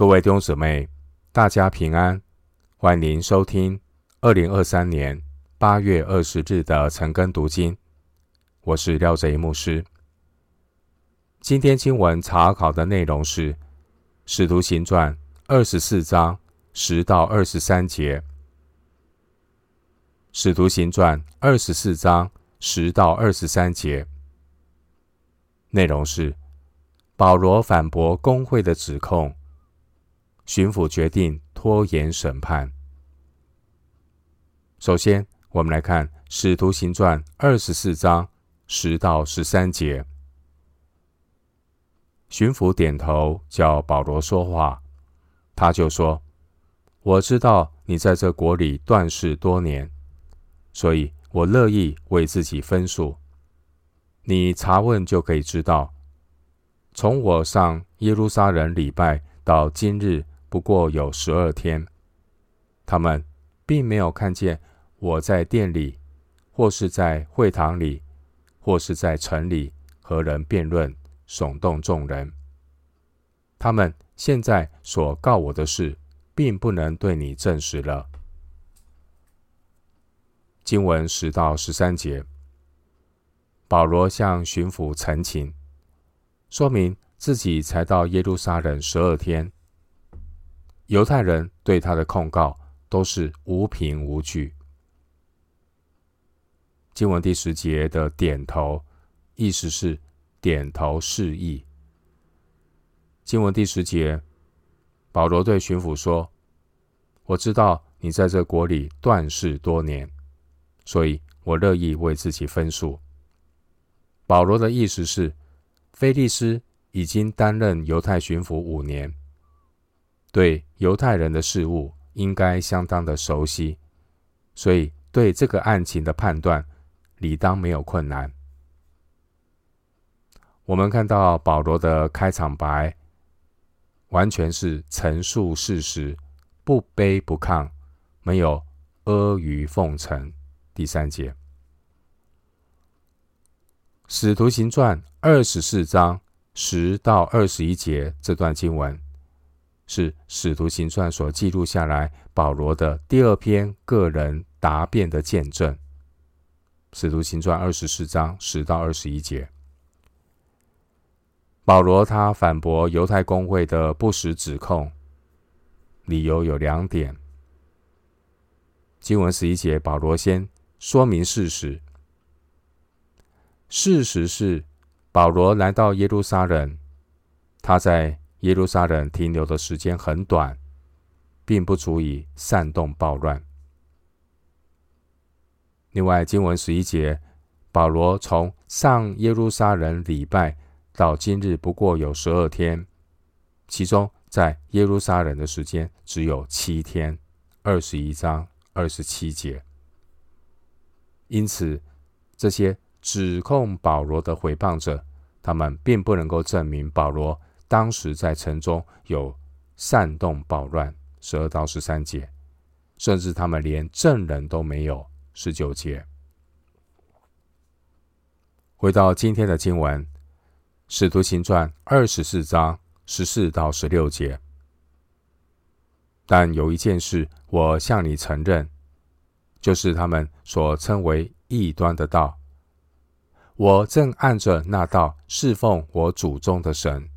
各位弟兄姊妹，大家平安，欢迎收听二零二三年八月二十日的晨更读经。我是廖哲一牧师。今天经文查考的内容是《使徒行传》二十四章十到二十三节，《使徒行传》二十四章十到二十三节内容是保罗反驳公会的指控。巡抚决定拖延审判。首先，我们来看《使徒行传》二十四章十到十三节。巡抚点头，叫保罗说话，他就说：“我知道你在这国里断事多年，所以我乐意为自己分数。你查问就可以知道，从我上耶路撒冷礼拜到今日。”不过有十二天，他们并没有看见我在店里，或是在会堂里，或是在城里和人辩论，耸动众人。他们现在所告我的事，并不能对你证实了。经文十到十三节，保罗向巡抚陈情，说明自己才到耶路撒冷十二天。犹太人对他的控告都是无凭无据。经文第十节的点头，意思是点头示意。经文第十节，保罗对巡抚说：“我知道你在这国里断事多年，所以我乐意为自己分数。”保罗的意思是，菲利斯已经担任犹太巡抚五年。对犹太人的事务应该相当的熟悉，所以对这个案情的判断理当没有困难。我们看到保罗的开场白，完全是陈述事实，不卑不亢，没有阿谀奉承。第三节，《使徒行传》二十四章十到二十一节这段经文。是《使徒行传》所记录下来保罗的第二篇个人答辩的见证，《使徒行传》二十四章十到二十一节。保罗他反驳犹太公会的不实指控，理由有两点。经文十一节，保罗先说明事实。事实是，保罗来到耶路撒冷，他在。耶路撒冷停留的时间很短，并不足以煽动暴乱。另外，经文十一节，保罗从上耶路撒冷礼拜到今日不过有十二天，其中在耶路撒冷的时间只有七天，二十一章二十七节。因此，这些指控保罗的诽谤者，他们并不能够证明保罗。当时在城中有煽动暴乱，十二到十三节，甚至他们连证人都没有，十九节。回到今天的经文，《使徒行传》二十四章十四到十六节。但有一件事，我向你承认，就是他们所称为异端的道，我正按着那道侍奉我祖宗的神。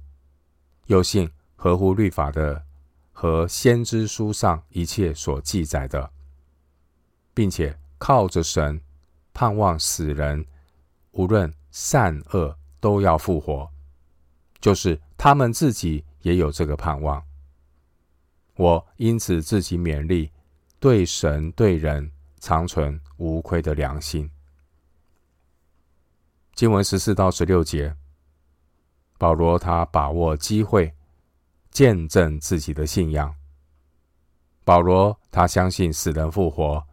又信合乎律法的和先知书上一切所记载的，并且靠着神盼望死人无论善恶都要复活，就是他们自己也有这个盼望。我因此自己勉励，对神对人常存无亏的良心。经文十四到十六节。保罗他把握机会，见证自己的信仰。保罗他相信死人复活，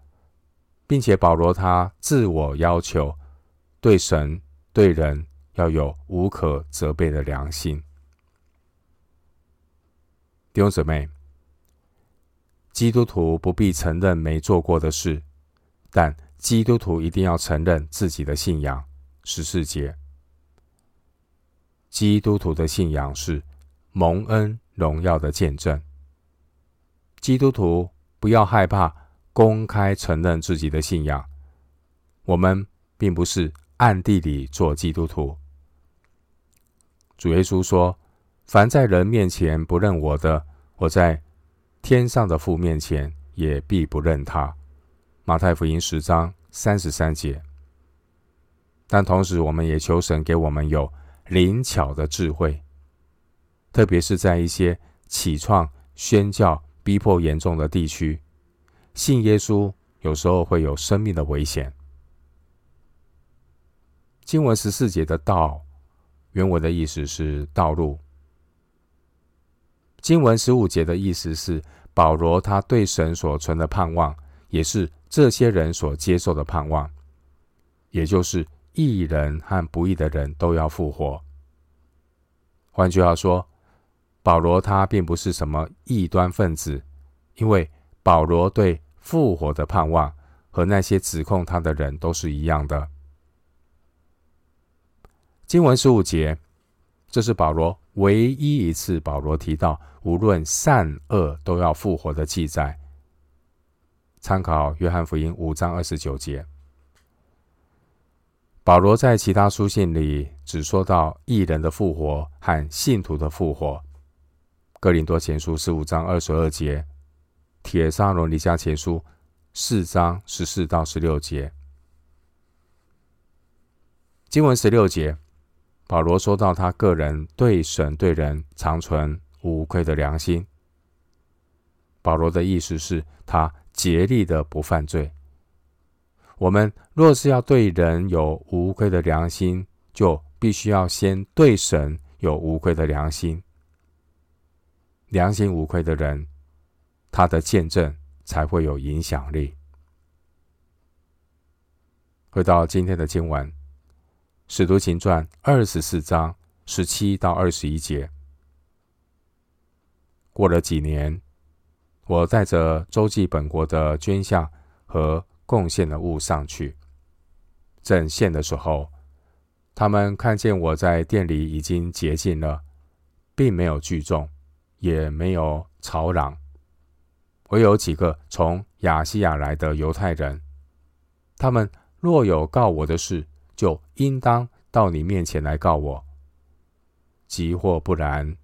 并且保罗他自我要求，对神对人要有无可责备的良心。弟兄姊妹，基督徒不必承认没做过的事，但基督徒一定要承认自己的信仰。十四节。基督徒的信仰是蒙恩荣耀的见证。基督徒不要害怕公开承认自己的信仰。我们并不是暗地里做基督徒。主耶稣说：“凡在人面前不认我的，我在天上的父面前也必不认他。”马太福音十章三十三节。但同时，我们也求神给我们有灵巧的智慧，特别是在一些起创、宣教、逼迫严重的地区，信耶稣有时候会有生命的危险。经文十四节的“道”。原文的意思是道路。经文十五节的意思是保罗他对神所存的盼望，也是这些人所接受的盼望，也就是义人和不义的人都要复活。换句话说，保罗他并不是什么异端分子，因为保罗对复活的盼望和那些指控他的人都是一样的。经文十五节，这是保罗唯一一次保罗提到无论善恶都要复活的记载。参考约翰福音五章二十九节。保罗在其他书信里只说到异人的复活和信徒的复活。哥林多前书十五章二十二节，帖撒罗尼迦前书四章十四到十六节。经文十六节。保罗说到，他个人对神对人常存无愧的良心。保罗的意思是他竭力的不犯罪。我们若是要对人有无愧的良心，就必须要先对神有无愧的良心。良心无愧的人，他的见证才会有影响力。回到今天的经文。《使徒行传》二十四章十七到二十一节。过了几年，我带着周记本国的捐项和贡献的物上去，正献的时候，他们看见我在店里已经洁净了，并没有聚众，也没有吵嚷。唯有几个从亚西亚来的犹太人，他们若有告我的事，就应当到你面前来告我。即或不然，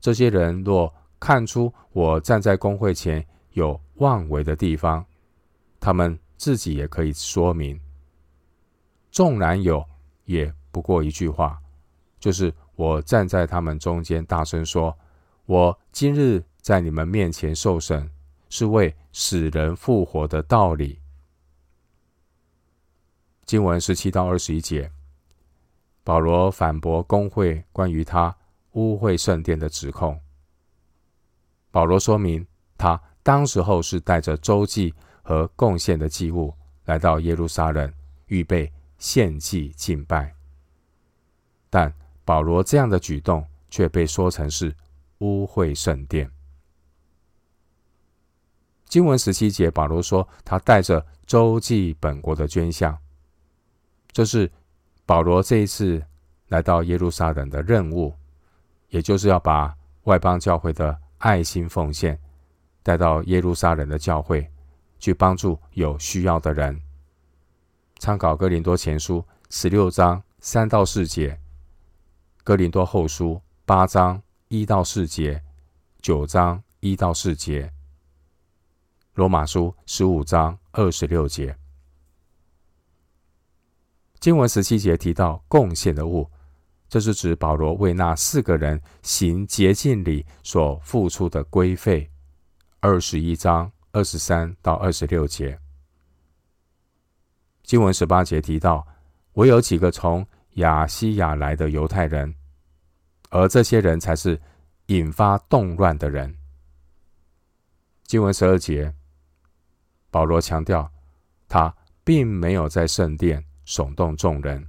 这些人若看出我站在公会前有妄为的地方，他们自己也可以说明。纵然有，也不过一句话，就是我站在他们中间大声说：“我今日在你们面前受审，是为使人复活的道理。”经文十七到二十一节，保罗反驳公会关于他污秽圣殿的指控。保罗说明，他当时候是带着周记和贡献的祭物来到耶路撒冷，预备献祭敬拜。但保罗这样的举动却被说成是污秽圣殿。经文十七节，保罗说他带着周济本国的捐项。这是保罗这一次来到耶路撒冷的任务，也就是要把外邦教会的爱心奉献带到耶路撒冷的教会，去帮助有需要的人。参考哥林多前书十六章三到四节，哥林多后书八章一到四节，九章一到四节，罗马书十五章二十六节。经文十七节提到贡献的物，这是指保罗为那四个人行洁净礼所付出的规费。二十一章二十三到二十六节。经文十八节提到，唯有几个从亚西亚来的犹太人，而这些人才是引发动乱的人。经文十二节，保罗强调，他并没有在圣殿。耸动众人。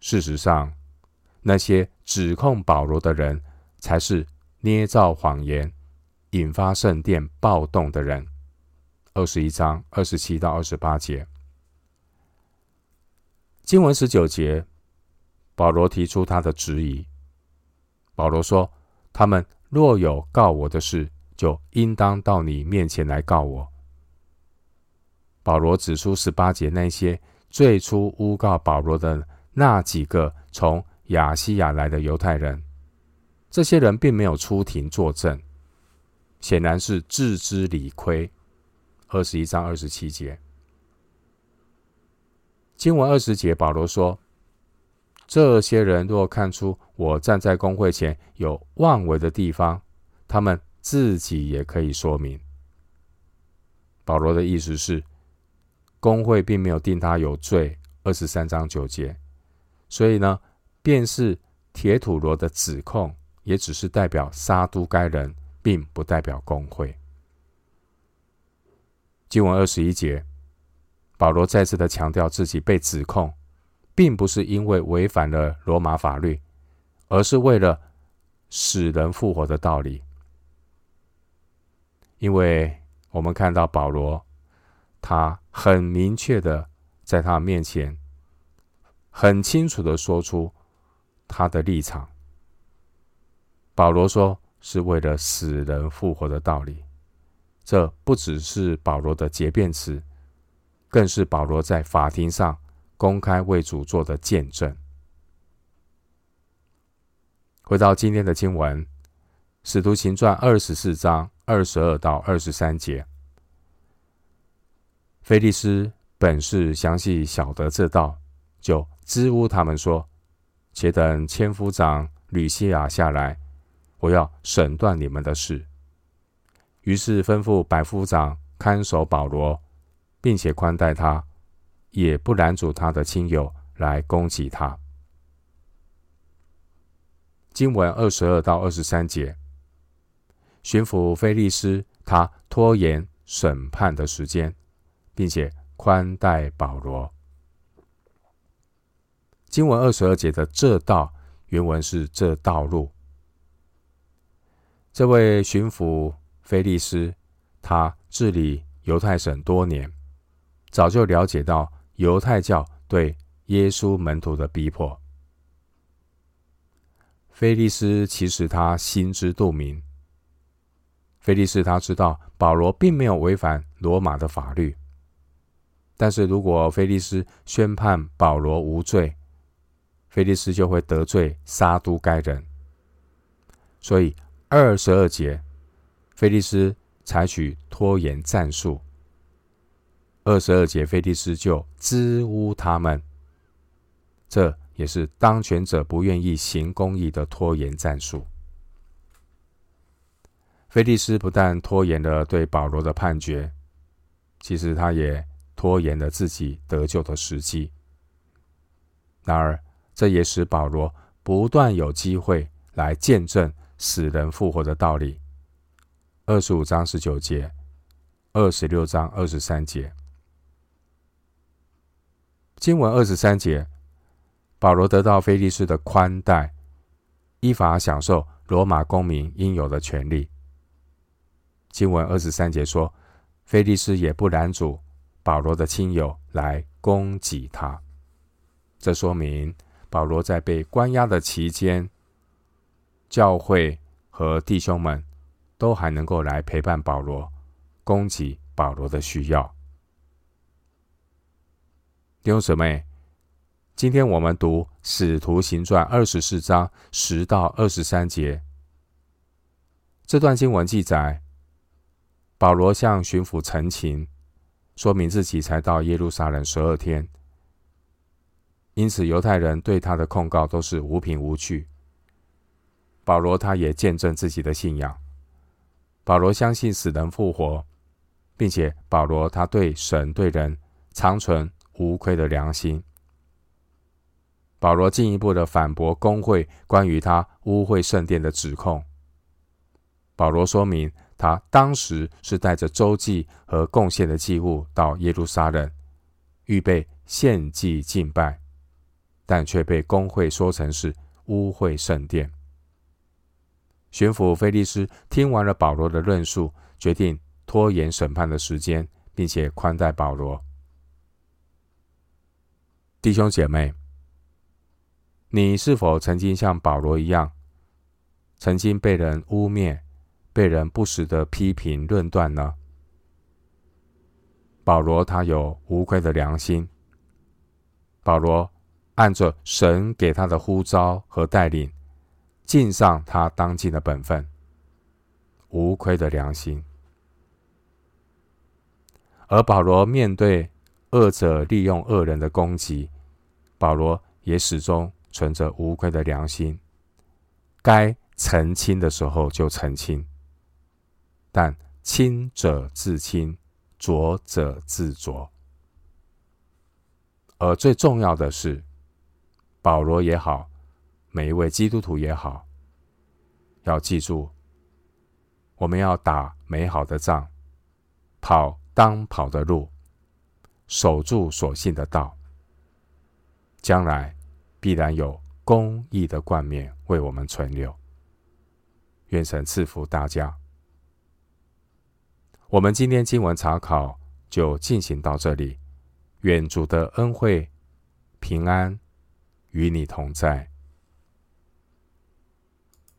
事实上，那些指控保罗的人，才是捏造谎言、引发圣殿暴动的人。二十一章二十七到二十八节，经文十九节，保罗提出他的质疑。保罗说：“他们若有告我的事，就应当到你面前来告我。保罗指出十八节那些最初诬告保罗的那几个从亚西亚来的犹太人，这些人并没有出庭作证，显然是自知理亏。二十一章二十七节，经文二十节，保罗说：“这些人若看出我站在公会前有妄为的地方，他们自己也可以说明。”保罗的意思是，公会并没有定他有罪。二十三章九节，所以呢，便是铁土罗的指控，也只是代表杀都该人，并不代表工会。经文二十一节，保罗再次的强调自己被指控，并不是因为违反了罗马法律，而是为了使人复活的道理。因为我们看到保罗，他很明确的在他面前，很清楚的说出他的立场。保罗说是为了死人复活的道理。这不只是保罗的结辩词，更是保罗在法庭上公开为主做的见证。回到今天的经文，《使徒行传》二十四章二十二到二十三节，腓利斯本是详细晓得这道，就支吾他们说：“且等千夫长吕西亚下来，我要审断你们的事。”于是吩咐百夫长看守保罗，并且宽待他，也不拦阻他的亲友来攻击他。经文二十二到二十三节，巡抚菲利斯他拖延审判的时间，并且宽待保罗。经文二十二节的这道原文是这道路，这位巡抚。菲利斯，他治理犹太省多年，早就了解到犹太教对耶稣门徒的逼迫。菲利斯其实他心知肚明，菲利斯他知道保罗并没有违反罗马的法律，但是如果菲利斯宣判保罗无罪，菲利斯就会得罪撒都该人，所以二十二节。腓利斯采取拖延战术，二十二节，腓利斯就支吾他们，这也是当权者不愿意行公义的拖延战术。腓利斯不但拖延了对保罗的判决，其实他也拖延了自己得救的时机。然而，这也使保罗不断有机会来见证死人复活的道理。二十五章十九节，二十六章二十三节，经文二十三节，保罗得到腓利斯的宽待，依法享受罗马公民应有的权利。经文二十三节说，腓利斯也不拦阻保罗的亲友来攻击他。这说明保罗在被关押的期间，教会和弟兄们。都还能够来陪伴保罗，供给保罗的需要。弟兄姊妹，今天我们读《使徒行传》二十四章十到二十三节，这段经文记载，保罗向巡抚陈情，说明自己才到耶路撒冷十二天，因此犹太人对他的控告都是无凭无据。保罗他也见证自己的信仰。保罗相信死人复活，并且保罗他对神对人长存无愧的良心。保罗进一步的反驳公会关于他污秽圣殿的指控。保罗说明他当时是带着周记和贡献的祭物到耶路撒冷，预备献祭敬拜，但却被公会说成是污秽圣殿。巡抚菲利斯听完了保罗的论述，决定拖延审判的时间，并且宽待保罗。弟兄姐妹，你是否曾经像保罗一样，曾经被人污蔑、被人不时的批评论断呢？保罗他有无愧的良心。保罗按着神给他的呼召和带领，尽上他当尽的本分，无亏的良心。而保罗面对恶者利用恶人的攻击，保罗也始终存着无亏的良心。该澄清的时候就澄清，但清者自清，浊者自浊。而最重要的是，保罗也好，每一位基督徒也好，要记住，我们要打美好的仗，跑当跑的路，守住所信的道，将来必然有公义的冠冕为我们存留。愿神赐福大家。我们今天经文查考就进行到这里。愿主的恩惠、平安与你同在。